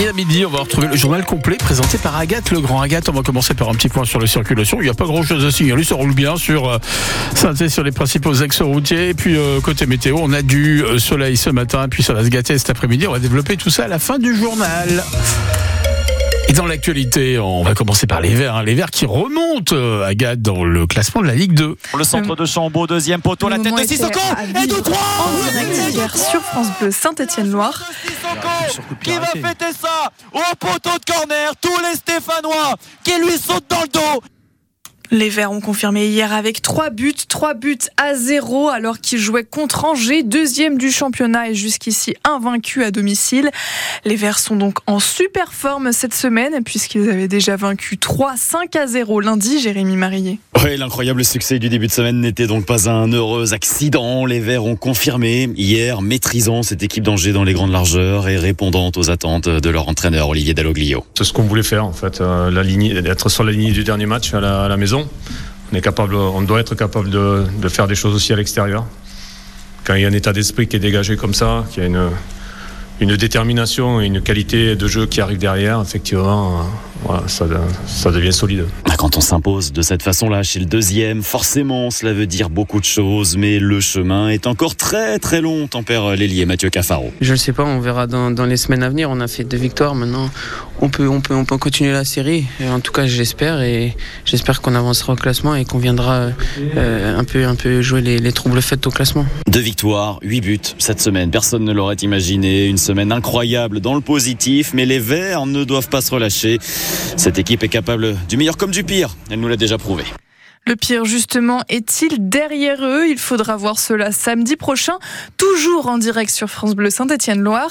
Et à midi, on va retrouver le journal complet présenté par Agathe Legrand. Agathe, on va commencer par un petit point sur la circulation. Il n'y a pas grand chose à signaler, ça roule bien sur euh, sur les principaux axes routiers. Et puis euh, côté météo, on a du euh, soleil ce matin, puis ça va se gâter cet après-midi. On va développer tout ça à la fin du journal. Et dans l'actualité, on va commencer par les Verts. Hein. Les Verts qui remontent, euh, Agathe, dans le classement de la Ligue 2. Le centre de Chambaud, deuxième poteau, la tête de Sissoko et de 3 En direct hier sur France Bleu Saint-Étienne-Loire. Qui va fêter ça au poteau de corner Tous les Stéphanois qui lui sautent dans le dos les Verts ont confirmé hier avec 3 buts, 3 buts à 0 alors qu'ils jouaient contre Angers, deuxième du championnat et jusqu'ici invaincu à domicile. Les Verts sont donc en super forme cette semaine puisqu'ils avaient déjà vaincu 3 5 à 0 lundi, Jérémy Marillet. Oui, l'incroyable succès du début de semaine n'était donc pas un heureux accident. Les Verts ont confirmé hier maîtrisant cette équipe d'Angers dans les grandes largeurs et répondant aux attentes de leur entraîneur Olivier Dalloglio. C'est ce qu'on voulait faire en fait, euh, la ligne, être sur la ligne du dernier match à la maison on, doit être capable de, de faire des choses aussi à l'extérieur. Quand il y a un état d'esprit qui est dégagé comme ça, qu'il y a une, une détermination et une qualité de jeu qui arrive derrière, effectivement, voilà, ça, ça, devient solide. Ah, quand on s'impose de cette façon-là chez le deuxième, forcément, cela veut dire beaucoup de choses, mais le chemin est encore très très long, tempère l'ailier Mathieu Cafaro. Je ne sais pas, on verra dans, dans, les semaines à venir. On a fait deux victoires, maintenant on peut, on peut, on peut continuer la série. En tout cas, j'espère et j'espère qu'on avancera au classement et qu'on viendra euh, un, peu, un peu jouer les, les troubles faits au classement. Deux victoires, huit buts cette semaine. Personne ne l'aurait imaginé. Une semaine incroyable dans le positif, mais les Verts ne doivent pas se relâcher. Cette équipe est capable du meilleur comme du pire. Elle nous l'a déjà prouvé. Le pire, justement, est-il derrière eux? Il faudra voir cela samedi prochain, toujours en direct sur France Bleu Saint-Étienne-Loire.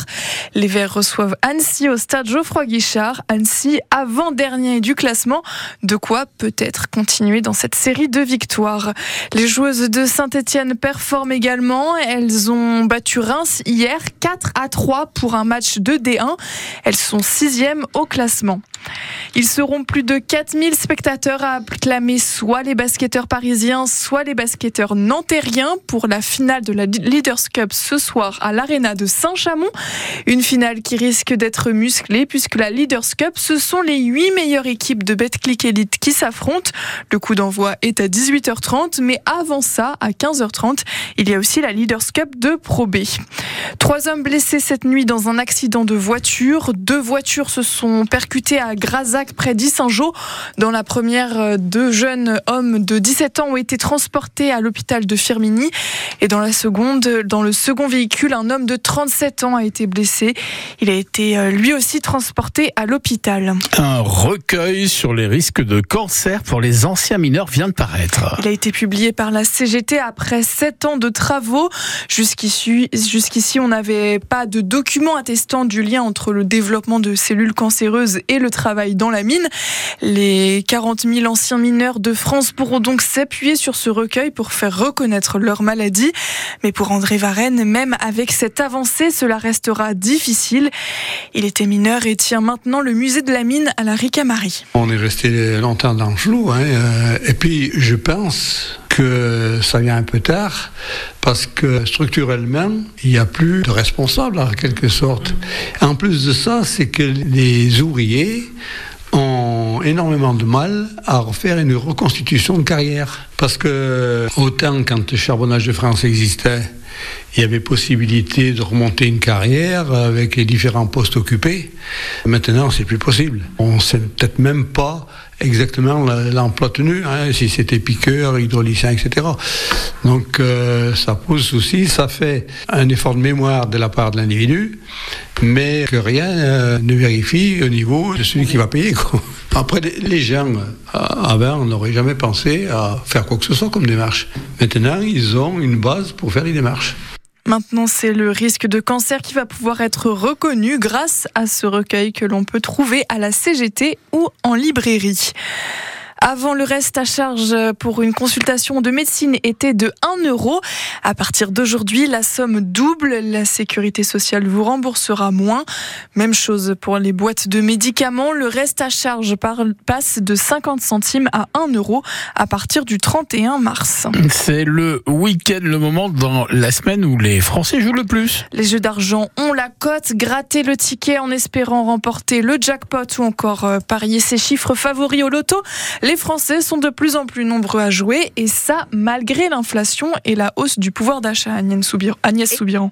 Les Verts reçoivent Annecy au stade Geoffroy Guichard. Annecy, avant-dernier du classement. De quoi peut-être continuer dans cette série de victoires. Les joueuses de Saint-Étienne performent également. Elles ont battu Reims hier 4 à 3 pour un match de D1. Elles sont sixième au classement. Ils seront plus de 4000 spectateurs à acclamer soit les basketteurs parisiens, soit les basketteurs nantériens pour la finale de la Leaders Cup ce soir à l'Arena de Saint-Chamond. Une finale qui risque d'être musclée puisque la Leaders Cup, ce sont les 8 meilleures équipes de Betclic Elite qui s'affrontent. Le coup d'envoi est à 18h30, mais avant ça, à 15h30, il y a aussi la Leaders Cup de Pro B. Trois hommes blessés cette nuit dans un accident de voiture. Deux voitures se sont percutées à Grazac près d'Issingeau. Dans la première, deux jeunes hommes de 17 ans ont été transportés à l'hôpital de Firmini. Et dans la seconde, dans le second véhicule, un homme de 37 ans a été blessé. Il a été euh, lui aussi transporté à l'hôpital. Un recueil sur les risques de cancer pour les anciens mineurs vient de paraître. Il a été publié par la CGT après 7 ans de travaux. Jusqu'ici, jusqu'ici on n'avait pas de documents attestant du lien entre le développement de cellules cancéreuses et le travail dans la mine. Les 40 000 anciens mineurs de France pourront donc s'appuyer sur ce recueil pour faire reconnaître leur maladie. Mais pour André Varenne, même avec cette avancée, cela restera difficile. Il était mineur et tient maintenant le musée de la mine à la Ricamarie. On est resté longtemps dans le flou. Hein, euh, et puis, je pense que ça vient un peu tard parce que structurellement, il n'y a plus de responsable en quelque sorte. En plus de ça, c'est que les ouvriers ont énormément de mal à refaire une reconstitution de carrière. Parce que autant quand le charbonnage de France existait, il y avait possibilité de remonter une carrière avec les différents postes occupés. Maintenant, c'est plus possible. On ne sait peut-être même pas exactement l'emploi tenu, hein, si c'était piqueur, hydraulicien, etc. Donc euh, ça pose souci, ça fait un effort de mémoire de la part de l'individu, mais que rien euh, ne vérifie au niveau de celui qui va payer. Après, les gens, euh, avant, n'auraient jamais pensé à faire quoi que ce soit comme démarche. Maintenant, ils ont une base pour faire les démarches. Maintenant, c'est le risque de cancer qui va pouvoir être reconnu grâce à ce recueil que l'on peut trouver à la CGT ou en librairie. Avant, le reste à charge pour une consultation de médecine était de 1 euro. À partir d'aujourd'hui, la somme double. La sécurité sociale vous remboursera moins. Même chose pour les boîtes de médicaments. Le reste à charge passe de 50 centimes à 1 euro à partir du 31 mars. C'est le week-end, le moment dans la semaine où les Français jouent le plus. Les jeux d'argent ont la cote. Gratter le ticket en espérant remporter le jackpot ou encore euh, parier ses chiffres favoris au loto. Les Français sont de plus en plus nombreux à jouer et ça malgré l'inflation et la hausse du pouvoir d'achat. Agnès Soubiran.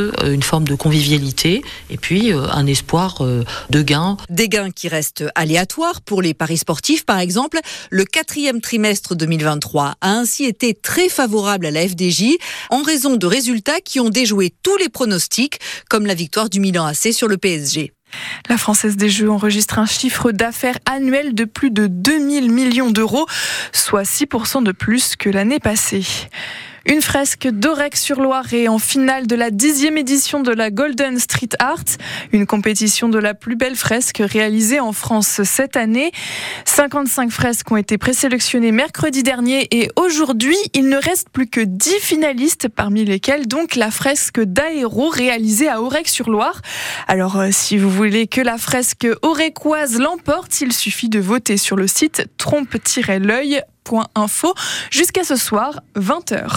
euh, une forme de convivialité et puis euh, un espoir euh, de gains. Des gains qui restent aléatoires pour les paris sportifs, par exemple. Le quatrième trimestre 2023 a ainsi été très favorable à la FDJ en raison de résultats qui ont déjoué tous les pronostics, comme la victoire du Milan AC sur le PSG. La Française des Jeux enregistre un chiffre d'affaires annuel de plus de 2000 millions d'euros, soit 6% de plus que l'année passée. Une fresque d'Orec-sur-Loire est en finale de la dixième édition de la Golden Street Art, une compétition de la plus belle fresque réalisée en France cette année. 55 fresques ont été présélectionnées mercredi dernier et aujourd'hui, il ne reste plus que 10 finalistes, parmi lesquels donc la fresque d'Aéro réalisée à Orec-sur-Loire. Alors, euh, si vous voulez que la fresque orecoise l'emporte, il suffit de voter sur le site trompe-l'œil.info jusqu'à ce soir, 20h.